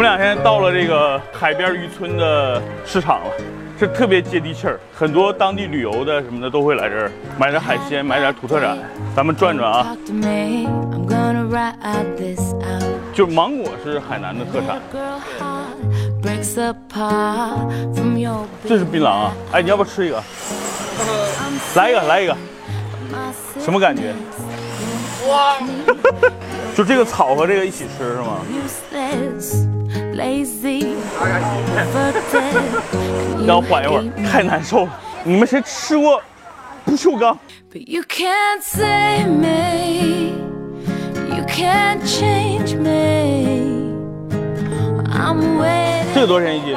两天到了这个海边渔村的市场了，这特别接地气儿，很多当地旅游的什么的都会来这儿买点海鲜，买点土特产，咱们转转啊。就是芒果是海南的特产这是槟榔啊！哎，你要不要吃一个？来一个，来一个，什么感觉？哇！就这个草和这个一起吃是吗？Lazy, overdead. 让我缓一会儿，太难受了。你们谁吃过不锈钢？But you can't save me. You can't change me. I'm waiting. 这个多少钱一斤？